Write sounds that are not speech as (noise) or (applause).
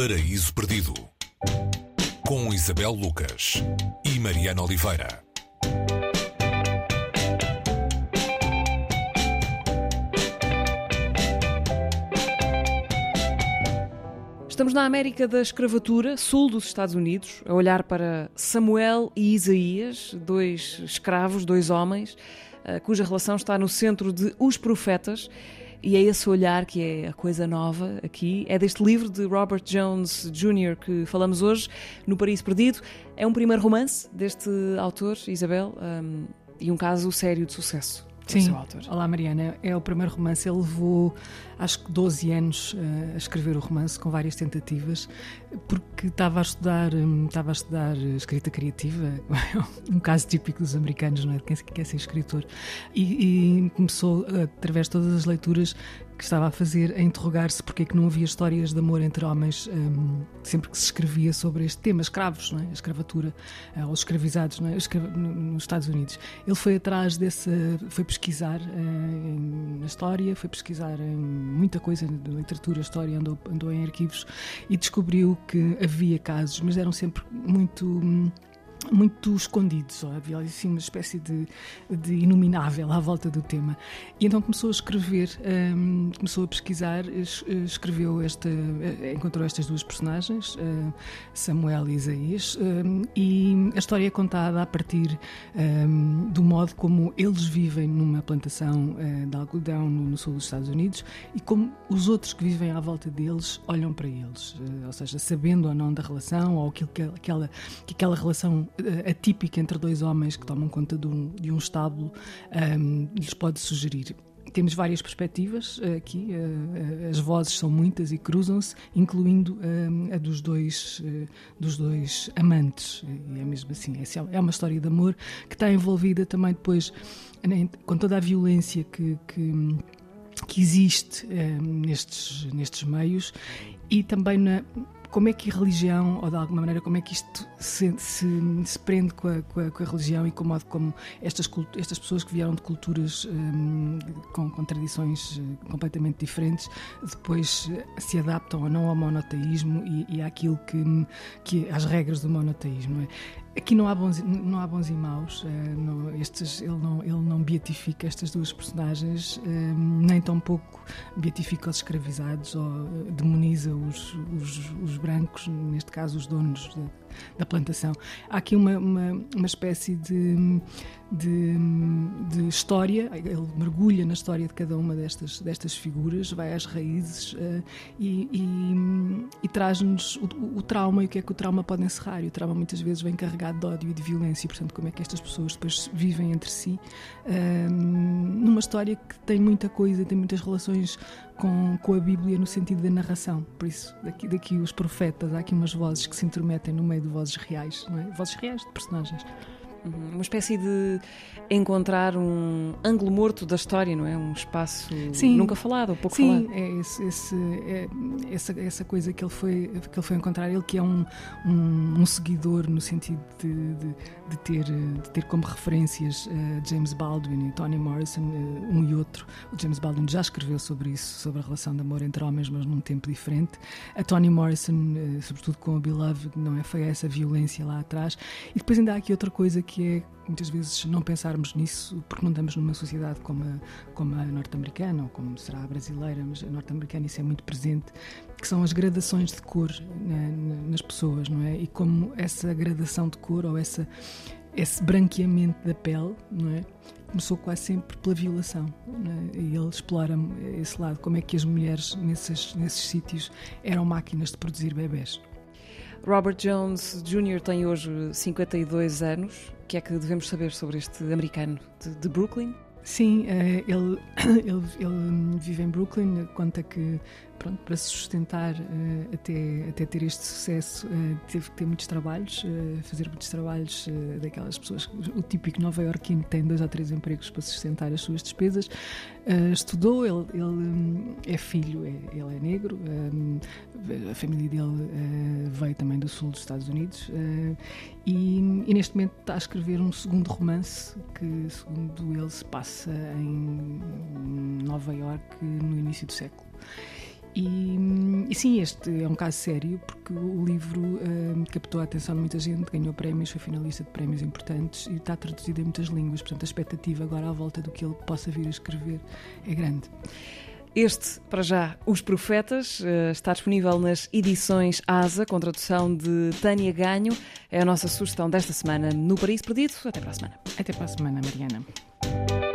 Paraíso Perdido com Isabel Lucas e Mariana Oliveira. Estamos na América da escravatura, sul dos Estados Unidos, a olhar para Samuel e Isaías, dois escravos, dois homens, eh, cuja relação está no centro de Os Profetas. E é esse olhar que é a coisa nova aqui. É deste livro de Robert Jones Jr. que falamos hoje, No Paraíso Perdido. É um primeiro romance deste autor, Isabel, um, e um caso sério de sucesso. Sim. Olá, Mariana. É o primeiro romance. Ele levou, acho que 12 anos uh, a escrever o romance, com várias tentativas, porque estava a estudar, um, estava a estudar escrita criativa, (laughs) um caso típico dos americanos, não é? De quem quer ser escritor. E, e começou, através de todas as leituras, que estava a fazer a interrogar-se porque é que não havia histórias de amor entre homens um, sempre que se escrevia sobre este tema, escravos, não é? a escravatura, uh, ou escravizados não é? nos Estados Unidos. Ele foi atrás desse, foi pesquisar uh, na história, foi pesquisar em muita coisa de literatura, história, andou, andou em arquivos e descobriu que havia casos, mas eram sempre muito. Hum, muito escondidos, havia assim uma espécie de, de inominável à volta do tema. E então começou a escrever, um, começou a pesquisar, escreveu esta, eh, encontrou estas duas personagens, uh, Samuel e Isaías, um, e a história é contada a partir um, do modo como eles vivem numa plantação uh, de algodão no, no, sul dos Estados Unidos e como os outros que vivem à volta deles olham para eles, uh, ou seja, sabendo ou não da relação ou aquilo que aquela, que aquela relação atípica entre dois homens que tomam conta de um, de um estábulo um, lhes pode sugerir. Temos várias perspectivas uh, aqui, uh, as vozes são muitas e cruzam-se, incluindo uh, a dos dois, dos dois amantes. E é mesmo assim, é, é uma história de amor que está envolvida também depois com toda a violência que, que que existe nestes, nestes meios e também na, como é que a religião, ou de alguma maneira, como é que isto se, se, se prende com a, com, a, com a, religião e com o modo como estas, estas pessoas que vieram de culturas um, com, com, tradições eh, completamente diferentes depois eh, se adaptam ou não ao monoteísmo e, e àquilo que, que às regras do monoteísmo. Aqui não há bons, não há bons e maus. Uh, não, estes, ele, não, ele não beatifica estas duas personagens, uh, nem tampouco beatifica os escravizados ou uh, demoniza os, os, os, brancos, neste caso os donos da plantação. Há aqui uma, uma, uma espécie de, de, de, história, ele mergulha na história de cada uma destas, destas figuras, vai às raízes uh, e, e, e traz-nos o, o, trauma e o que é que o trauma pode encerrar. E o trauma muitas vezes vem carregado de ódio e de violência, e portanto, como é que estas pessoas depois vivem entre si uh, numa história que tem muita coisa, tem muitas relações com, com a Bíblia no sentido da narração. Por isso, daqui, daqui os profetas, há aqui umas vozes que se intrometem no meio de vozes reais, não é? vozes reais de personagens. Uhum. Uma espécie de encontrar um ângulo morto da história, não é? Um espaço sim, nunca falado, ou pouco sim, falado. Sim, é, esse, esse, é essa, essa coisa que ele foi, que ele foi encontrar, ele que é um, um, um seguidor no sentido de, de, de, ter, de ter como referências uh, James Baldwin e Toni Morrison, uh, um e outro. O James Baldwin já escreveu sobre isso, sobre a relação de amor entre homens, mas num tempo diferente. A Toni Morrison, uh, sobretudo com a Beloved, não é? Foi essa violência lá atrás. E depois ainda há aqui outra coisa que é muitas vezes não pensarmos nisso porque não estamos numa sociedade como a, como a norte-americana ou como será a brasileira, mas a norte-americana isso é muito presente, que são as gradações de cor né, nas pessoas, não é? E como essa gradação de cor ou essa, esse branqueamento da pele, não é? Começou quase sempre pela violação é? e ele explora esse lado, como é que as mulheres nesses, nesses sítios eram máquinas de produzir bebés. Robert Jones Jr. tem hoje 52 anos. O que é que devemos saber sobre este americano de, de Brooklyn? Sim, eh, ele, (coughs) ele, ele, vive em Brooklyn, conta que pronto, para se sustentar uh, até, até ter este sucesso, uh, teve que ter muitos trabalhos, uh, fazer muitos trabalhos daquelas pessoas, o típico nova-iorquino que tem dois ou três empregos para sustentar as suas despesas. estudou, ele, ele um, é filho, é, ele é negro, um, a família dele veio também do sul dos Estados Unidos e, e, neste momento está a escrever um segundo romance que, segundo ele, se passa em Nova York no início do século. E, e sim, este é um caso sério, porque o livro uh, captou a atenção de muita gente, ganhou prémios, foi finalista de prémios importantes e está traduzido em muitas línguas. Portanto, a expectativa agora à volta do que ele possa vir a escrever é grande. Este, para já, Os Profetas, eh, está disponível nas edições ASA, com tradução de Tânia Ganho. É a nossa sugestão desta semana no Paris Perdido. Até para a semana. Até para a semana, Mariana.